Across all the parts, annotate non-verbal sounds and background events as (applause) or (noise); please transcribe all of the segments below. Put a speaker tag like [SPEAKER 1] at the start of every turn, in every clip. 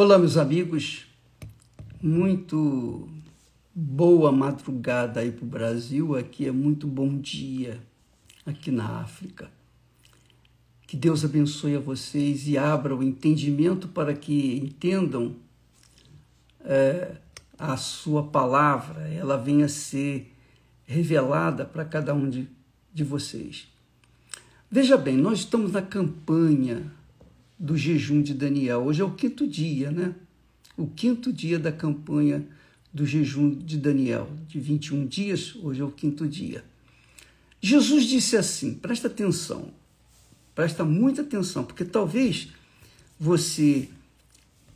[SPEAKER 1] Olá, meus amigos. Muito boa madrugada aí para o Brasil. Aqui é muito bom dia, aqui na África. Que Deus abençoe a vocês e abra o entendimento para que entendam é, a sua palavra, ela venha ser revelada para cada um de, de vocês. Veja bem, nós estamos na campanha do jejum de Daniel. Hoje é o quinto dia, né? O quinto dia da campanha do jejum de Daniel, de 21 dias, hoje é o quinto dia. Jesus disse assim: presta atenção, presta muita atenção, porque talvez você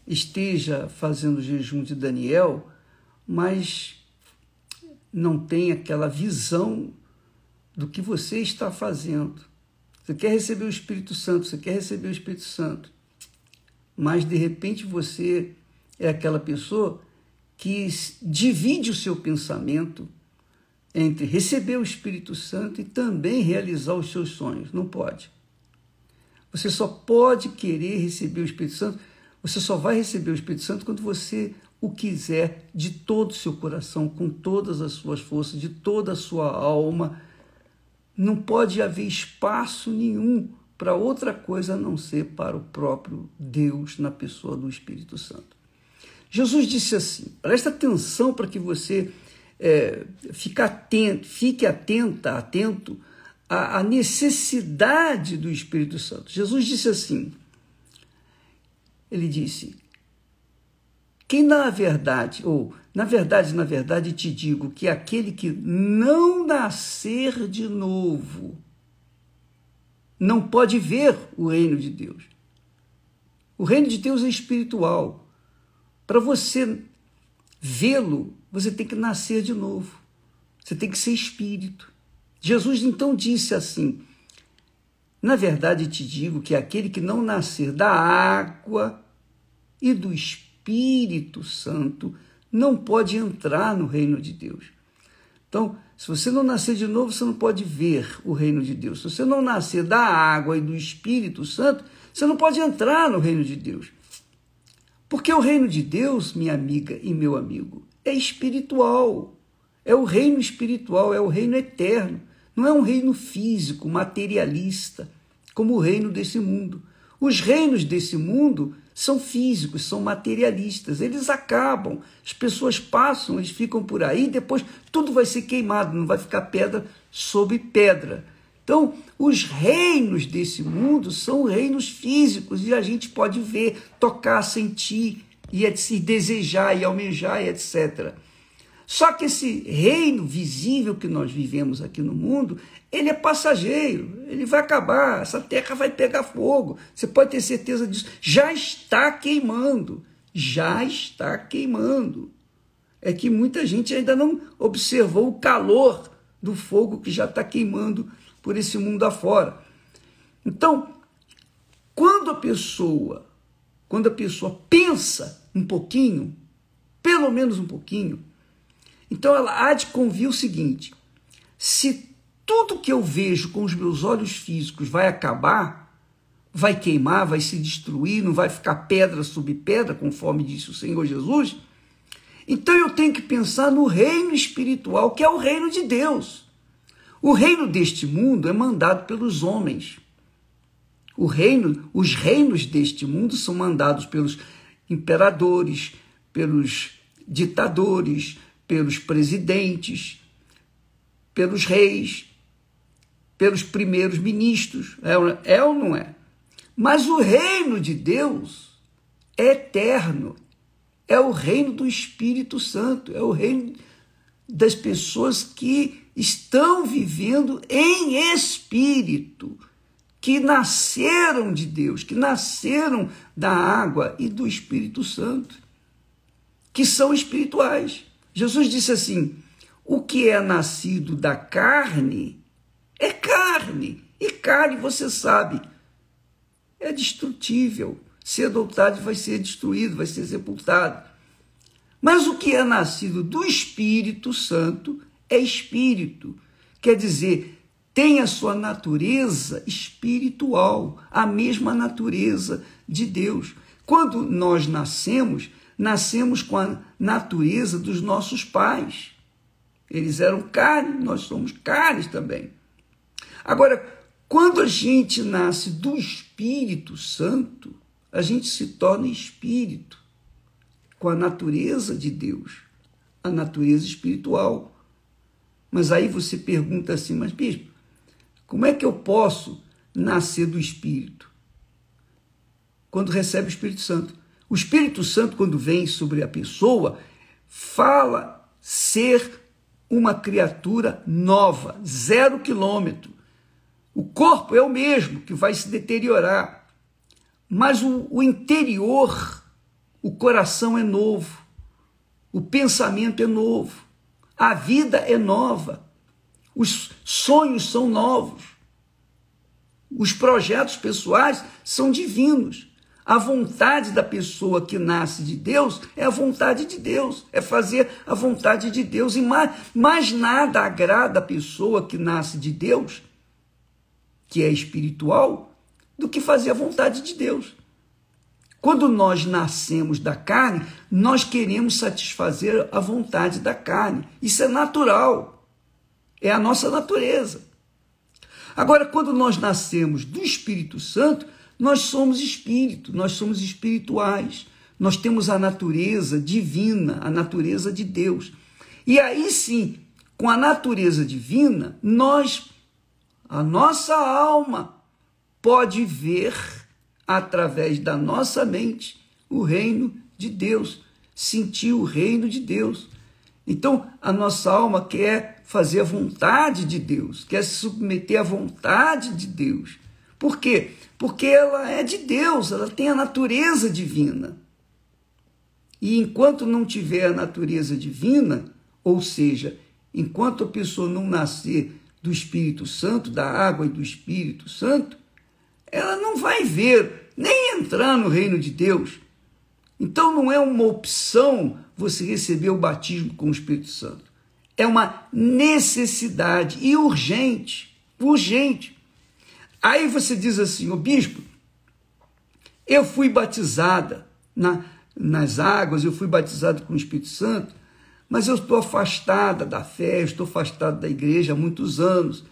[SPEAKER 1] esteja fazendo o jejum de Daniel, mas não tem aquela visão do que você está fazendo. Você quer receber o Espírito Santo, você quer receber o Espírito Santo. Mas de repente você é aquela pessoa que divide o seu pensamento entre receber o Espírito Santo e também realizar os seus sonhos. Não pode. Você só pode querer receber o Espírito Santo, você só vai receber o Espírito Santo quando você o quiser de todo o seu coração, com todas as suas forças, de toda a sua alma não pode haver espaço nenhum para outra coisa a não ser para o próprio Deus na pessoa do Espírito Santo. Jesus disse assim: presta atenção para que você é, fique atento, fique atenta, atento à, à necessidade do Espírito Santo. Jesus disse assim: ele disse, quem na verdade, ou na verdade, na verdade te digo que aquele que não nascer de novo não pode ver o reino de Deus. O reino de Deus é espiritual. Para você vê-lo, você tem que nascer de novo. Você tem que ser espírito. Jesus então disse assim: Na verdade te digo que aquele que não nascer da água e do espírito, Espírito Santo não pode entrar no reino de Deus. Então, se você não nascer de novo, você não pode ver o reino de Deus. Se você não nascer da água e do Espírito Santo, você não pode entrar no reino de Deus. Porque o reino de Deus, minha amiga e meu amigo, é espiritual. É o reino espiritual, é o reino eterno. Não é um reino físico, materialista, como o reino desse mundo. Os reinos desse mundo são físicos, são materialistas, eles acabam, as pessoas passam, eles ficam por aí, depois tudo vai ser queimado, não vai ficar pedra sobre pedra. Então, os reinos desse mundo são reinos físicos e a gente pode ver, tocar, sentir e se desejar e almejar e etc. Só que esse reino visível que nós vivemos aqui no mundo ele é passageiro, ele vai acabar, essa terra vai pegar fogo. Você pode ter certeza disso. Já está queimando, já está queimando. É que muita gente ainda não observou o calor do fogo que já está queimando por esse mundo afora. Então, quando a pessoa, quando a pessoa pensa um pouquinho, pelo menos um pouquinho, então ela há de convir o seguinte: se tudo que eu vejo com os meus olhos físicos vai acabar, vai queimar, vai se destruir, não vai ficar pedra sobre pedra, conforme disse o Senhor Jesus. Então eu tenho que pensar no reino espiritual, que é o reino de Deus. O reino deste mundo é mandado pelos homens. O reino, os reinos deste mundo são mandados pelos imperadores, pelos ditadores, pelos presidentes, pelos reis pelos primeiros ministros. É, é ou não é? Mas o reino de Deus é eterno. É o reino do Espírito Santo, é o reino das pessoas que estão vivendo em espírito, que nasceram de Deus, que nasceram da água e do Espírito Santo, que são espirituais. Jesus disse assim: o que é nascido da carne é carne. E carne, você sabe, é destrutível. Cedo ou tarde vai ser destruído, vai ser sepultado. Mas o que é nascido do Espírito Santo é espírito. Quer dizer, tem a sua natureza espiritual, a mesma natureza de Deus. Quando nós nascemos, nascemos com a natureza dos nossos pais. Eles eram carne, nós somos carnes também. Agora, quando a gente nasce do Espírito Santo, a gente se torna espírito, com a natureza de Deus, a natureza espiritual. Mas aí você pergunta assim, mas bispo, como é que eu posso nascer do Espírito? Quando recebe o Espírito Santo. O Espírito Santo, quando vem sobre a pessoa, fala ser uma criatura nova, zero quilômetro. O corpo é o mesmo, que vai se deteriorar, mas o, o interior, o coração é novo, o pensamento é novo, a vida é nova. Os sonhos são novos. Os projetos pessoais são divinos. A vontade da pessoa que nasce de Deus é a vontade de Deus, é fazer a vontade de Deus. E mais, mais nada agrada a pessoa que nasce de Deus, que é espiritual, do que fazer a vontade de Deus. Quando nós nascemos da carne, nós queremos satisfazer a vontade da carne. Isso é natural. É a nossa natureza. Agora, quando nós nascemos do Espírito Santo, nós somos espírito, nós somos espirituais. Nós temos a natureza divina, a natureza de Deus. E aí sim, com a natureza divina, nós, a nossa alma, pode ver através da nossa mente o reino de Deus, sentir o reino de Deus. Então, a nossa alma quer fazer a vontade de Deus, quer se submeter à vontade de Deus. Por quê? Porque ela é de Deus, ela tem a natureza divina. E enquanto não tiver a natureza divina, ou seja, enquanto a pessoa não nascer do Espírito Santo, da água e do Espírito Santo, ela não vai ver, nem entrar no reino de Deus. Então não é uma opção você receber o batismo com o Espírito Santo. É uma necessidade e urgente, urgente. Aí você diz assim, o bispo, eu fui batizada na, nas águas, eu fui batizado com o Espírito Santo, mas eu estou afastada da fé, eu estou afastada da igreja há muitos anos.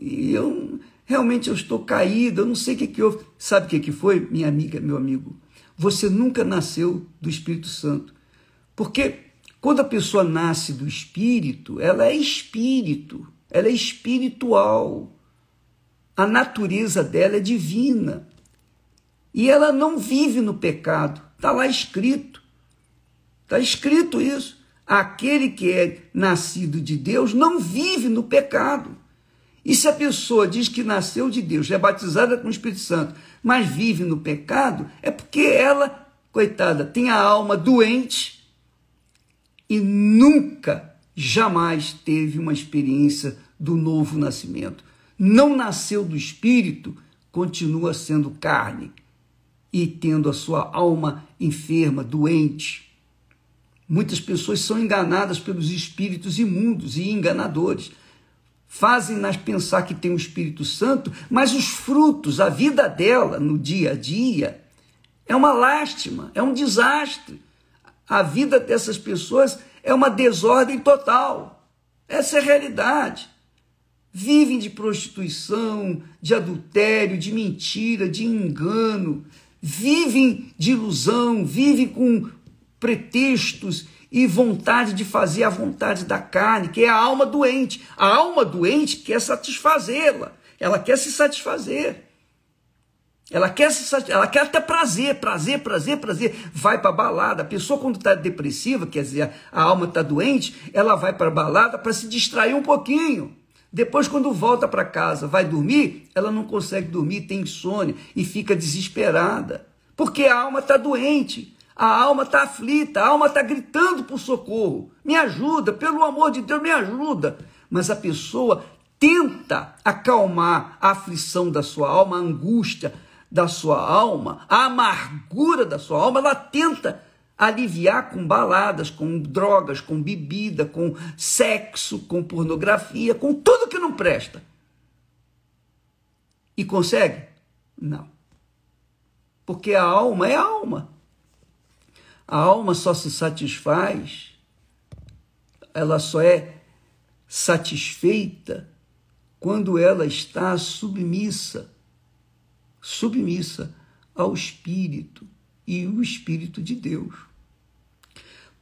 [SPEAKER 1] E eu realmente eu estou caída, eu não sei o que, que houve. Sabe o que, que foi, minha amiga, meu amigo? Você nunca nasceu do Espírito Santo. Porque quando a pessoa nasce do Espírito, ela é espírito, ela é espiritual. A natureza dela é divina. E ela não vive no pecado. Está lá escrito. Está escrito isso. Aquele que é nascido de Deus não vive no pecado. E se a pessoa diz que nasceu de Deus, é batizada com o Espírito Santo, mas vive no pecado, é porque ela, coitada, tem a alma doente e nunca, jamais teve uma experiência do novo nascimento. Não nasceu do Espírito, continua sendo carne e tendo a sua alma enferma, doente. Muitas pessoas são enganadas pelos espíritos imundos e enganadores fazem-nas pensar que tem o Espírito Santo, mas os frutos, a vida dela no dia a dia, é uma lástima, é um desastre. A vida dessas pessoas é uma desordem total. Essa é a realidade. Vivem de prostituição, de adultério, de mentira, de engano, vivem de ilusão, vivem com pretextos e vontade de fazer a vontade da carne, que é a alma doente. A alma doente quer satisfazê-la, ela quer se satisfazer. Ela quer, se, ela quer até prazer, prazer, prazer, prazer. Vai para balada. A pessoa, quando está depressiva, quer dizer, a alma está doente, ela vai para balada para se distrair um pouquinho. Depois, quando volta para casa, vai dormir, ela não consegue dormir, tem insônia e fica desesperada. Porque a alma está doente. A alma está aflita, a alma está gritando por socorro. Me ajuda, pelo amor de Deus, me ajuda. Mas a pessoa tenta acalmar a aflição da sua alma, a angústia da sua alma, a amargura da sua alma, ela tenta aliviar com baladas, com drogas, com bebida, com sexo, com pornografia, com tudo que não presta. E consegue? Não. Porque a alma é a alma. A alma só se satisfaz, ela só é satisfeita quando ela está submissa, submissa ao Espírito e o Espírito de Deus.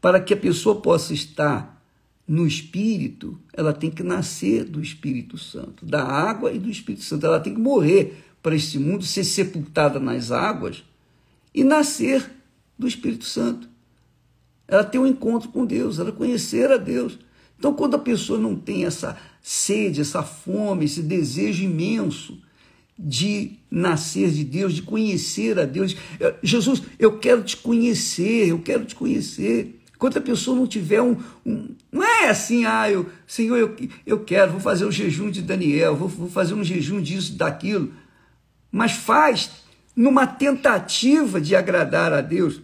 [SPEAKER 1] Para que a pessoa possa estar no Espírito, ela tem que nascer do Espírito Santo, da água e do Espírito Santo. Ela tem que morrer para este mundo, ser sepultada nas águas e nascer do Espírito Santo. Ela tem um encontro com Deus, ela conhecer a Deus. Então, quando a pessoa não tem essa sede, essa fome, esse desejo imenso de nascer de Deus, de conhecer a Deus, Jesus, eu quero te conhecer, eu quero te conhecer. Quando a pessoa não tiver um, um, Não é assim, ah, eu, Senhor, eu, eu quero, vou fazer um jejum de Daniel, vou, vou fazer um jejum disso, daquilo. Mas faz numa tentativa de agradar a Deus.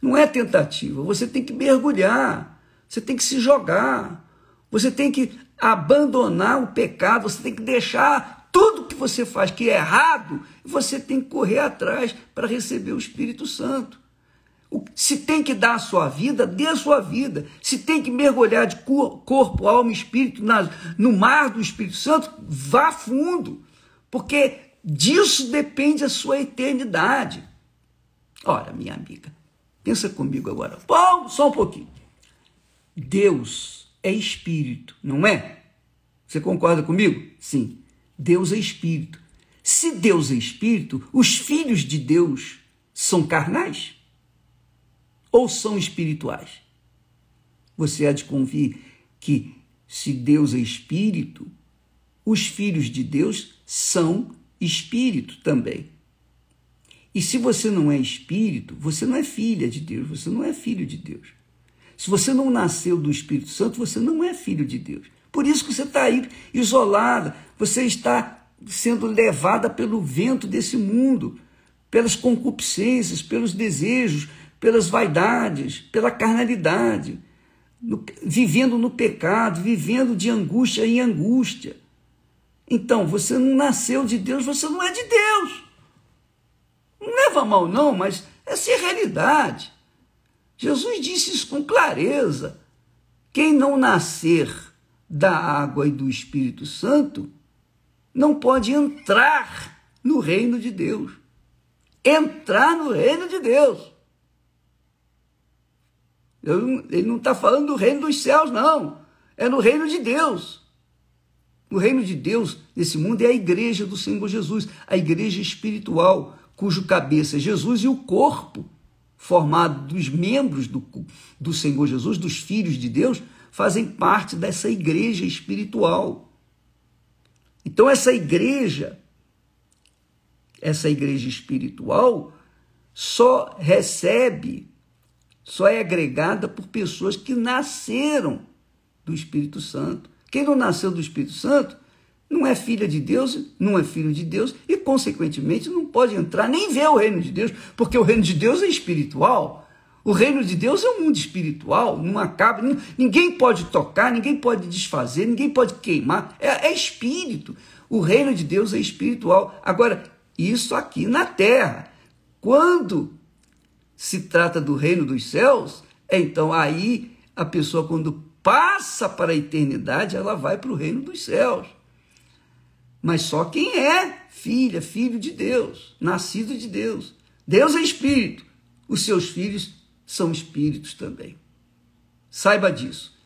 [SPEAKER 1] Não é tentativa, você tem que mergulhar, você tem que se jogar, você tem que abandonar o pecado, você tem que deixar tudo que você faz que é errado, você tem que correr atrás para receber o Espírito Santo. Se tem que dar a sua vida, dê a sua vida. Se tem que mergulhar de corpo, alma e espírito no mar do Espírito Santo, vá fundo, porque disso depende a sua eternidade. Ora, minha amiga, pensa comigo agora. Bom, só um pouquinho. Deus é espírito, não é? Você concorda comigo? Sim. Deus é espírito. Se Deus é espírito, os filhos de Deus são carnais? ou são espirituais? Você há de convir que, se Deus é espírito, os filhos de Deus são espírito também. E se você não é espírito, você não é filha de Deus, você não é filho de Deus. Se você não nasceu do Espírito Santo, você não é filho de Deus. Por isso que você está aí isolada, você está sendo levada pelo vento desse mundo, pelas concupiscências, pelos desejos, pelas vaidades, pela carnalidade, no, vivendo no pecado, vivendo de angústia em angústia. Então, você não nasceu de Deus, você não é de Deus. Não leva mal, não, mas essa é a realidade. Jesus disse isso com clareza. Quem não nascer da água e do Espírito Santo não pode entrar no reino de Deus. Entrar no reino de Deus. Ele não está falando do reino dos céus, não. É no reino de Deus. O reino de Deus nesse mundo é a igreja do Senhor Jesus, a igreja espiritual, cujo cabeça é Jesus e o corpo, formado dos membros do, do Senhor Jesus, dos filhos de Deus, fazem parte dessa igreja espiritual. Então, essa igreja, essa igreja espiritual, só recebe só é agregada por pessoas que nasceram do Espírito Santo. Quem não nasceu do Espírito Santo não é filha de Deus, não é filho de Deus e, consequentemente, não pode entrar nem ver o reino de Deus, porque o reino de Deus é espiritual. O reino de Deus é um mundo espiritual, não acaba, ninguém pode tocar, ninguém pode desfazer, ninguém pode queimar, é, é espírito. O reino de Deus é espiritual. Agora, isso aqui na terra. Quando se trata do reino dos céus, então aí a pessoa, quando passa para a eternidade, ela vai para o reino dos céus. Mas só quem é filha, filho de Deus, nascido de Deus. Deus é espírito, os seus filhos são espíritos também. Saiba disso.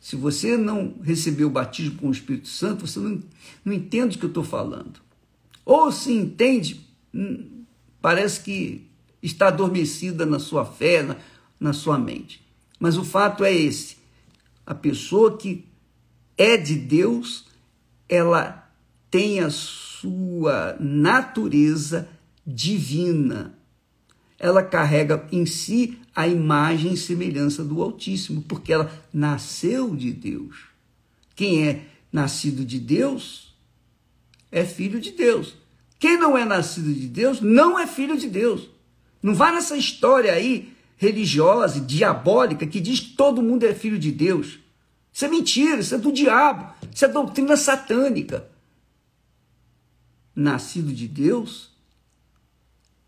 [SPEAKER 1] Se você não recebeu o batismo com o Espírito Santo, você não, não entende o que eu estou falando. Ou se entende, hum, parece que está adormecida na sua fé, na, na sua mente. Mas o fato é esse: a pessoa que é de Deus, ela tem a sua natureza divina. Ela carrega em si a imagem e semelhança do Altíssimo, porque ela nasceu de Deus. Quem é nascido de Deus é filho de Deus. Quem não é nascido de Deus não é filho de Deus. Não vá nessa história aí religiosa, diabólica, que diz que todo mundo é filho de Deus. Isso é mentira, isso é do diabo, isso é doutrina satânica. nascido de Deus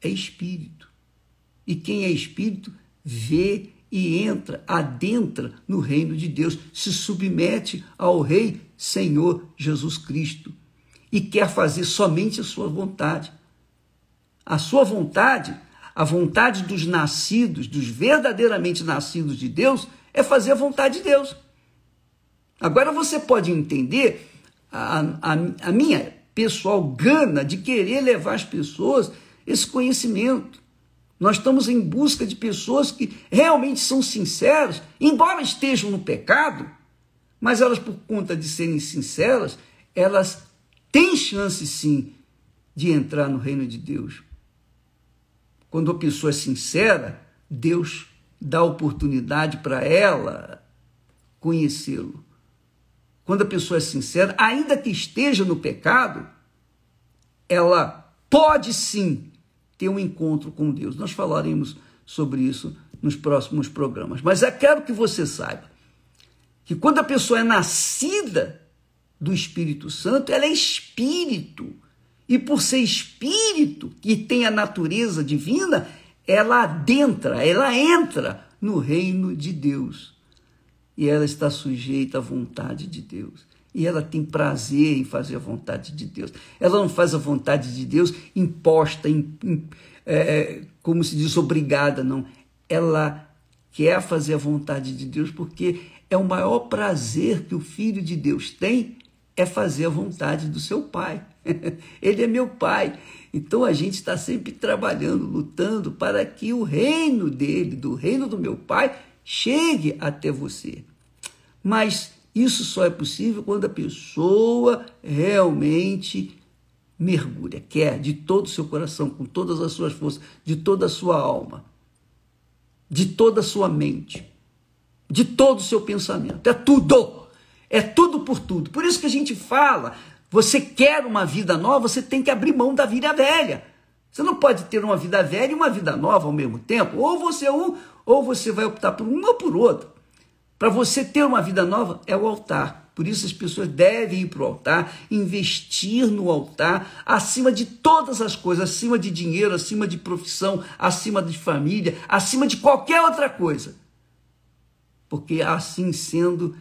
[SPEAKER 1] é espírito. E quem é espírito vê e entra, adentra no reino de Deus, se submete ao Rei Senhor Jesus Cristo e quer fazer somente a sua vontade. A sua vontade, a vontade dos nascidos, dos verdadeiramente nascidos de Deus, é fazer a vontade de Deus. Agora você pode entender a, a, a minha pessoal gana de querer levar as pessoas esse conhecimento. Nós estamos em busca de pessoas que realmente são sinceras, embora estejam no pecado, mas elas, por conta de serem sinceras, elas têm chance sim de entrar no reino de Deus. Quando a pessoa é sincera, Deus dá oportunidade para ela conhecê-lo. Quando a pessoa é sincera, ainda que esteja no pecado, ela pode sim ter um encontro com Deus. Nós falaremos sobre isso nos próximos programas. Mas eu quero que você saiba que quando a pessoa é nascida do Espírito Santo, ela é espírito. E por ser espírito, que tem a natureza divina, ela adentra, ela entra no reino de Deus. E ela está sujeita à vontade de Deus e ela tem prazer em fazer a vontade de Deus. Ela não faz a vontade de Deus imposta, in, in, é, como se diz, obrigada, não. Ela quer fazer a vontade de Deus porque é o maior prazer que o Filho de Deus tem é fazer a vontade do seu Pai. (laughs) Ele é meu Pai. Então a gente está sempre trabalhando, lutando para que o reino dele, do reino do meu Pai, chegue até você. Mas isso só é possível quando a pessoa realmente mergulha, quer de todo o seu coração, com todas as suas forças, de toda a sua alma, de toda a sua mente, de todo o seu pensamento. É tudo. É tudo por tudo. Por isso que a gente fala, você quer uma vida nova, você tem que abrir mão da vida velha. Você não pode ter uma vida velha e uma vida nova ao mesmo tempo. Ou você é um, ou você vai optar por um ou por outro. Para você ter uma vida nova, é o altar. Por isso as pessoas devem ir para o altar, investir no altar, acima de todas as coisas, acima de dinheiro, acima de profissão, acima de família, acima de qualquer outra coisa. Porque assim sendo,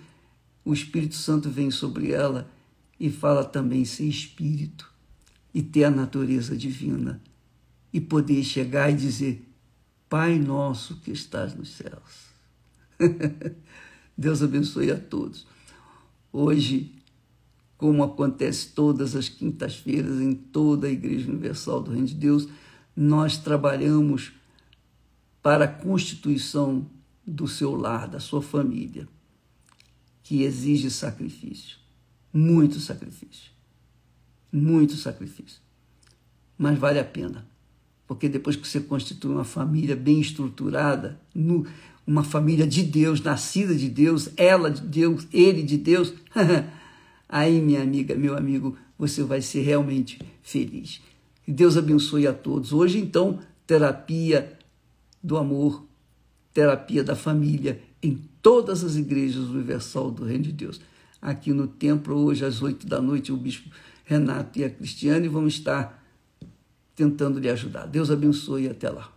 [SPEAKER 1] o Espírito Santo vem sobre ela e fala também ser espírito e ter a natureza divina e poder chegar e dizer: Pai nosso que estás nos céus. (laughs) Deus abençoe a todos. Hoje, como acontece todas as quintas-feiras em toda a Igreja Universal do Reino de Deus, nós trabalhamos para a constituição do seu lar, da sua família, que exige sacrifício, muito sacrifício, muito sacrifício. Mas vale a pena, porque depois que você constitui uma família bem estruturada, no, uma família de Deus, nascida de Deus, ela de Deus, ele de Deus, (laughs) aí, minha amiga, meu amigo, você vai ser realmente feliz. Que Deus abençoe a todos. Hoje, então, terapia do amor, terapia da família em todas as igrejas universal do Reino de Deus. Aqui no templo, hoje às oito da noite, o bispo Renato e a Cristiane vão estar tentando lhe ajudar. Deus abençoe e até lá.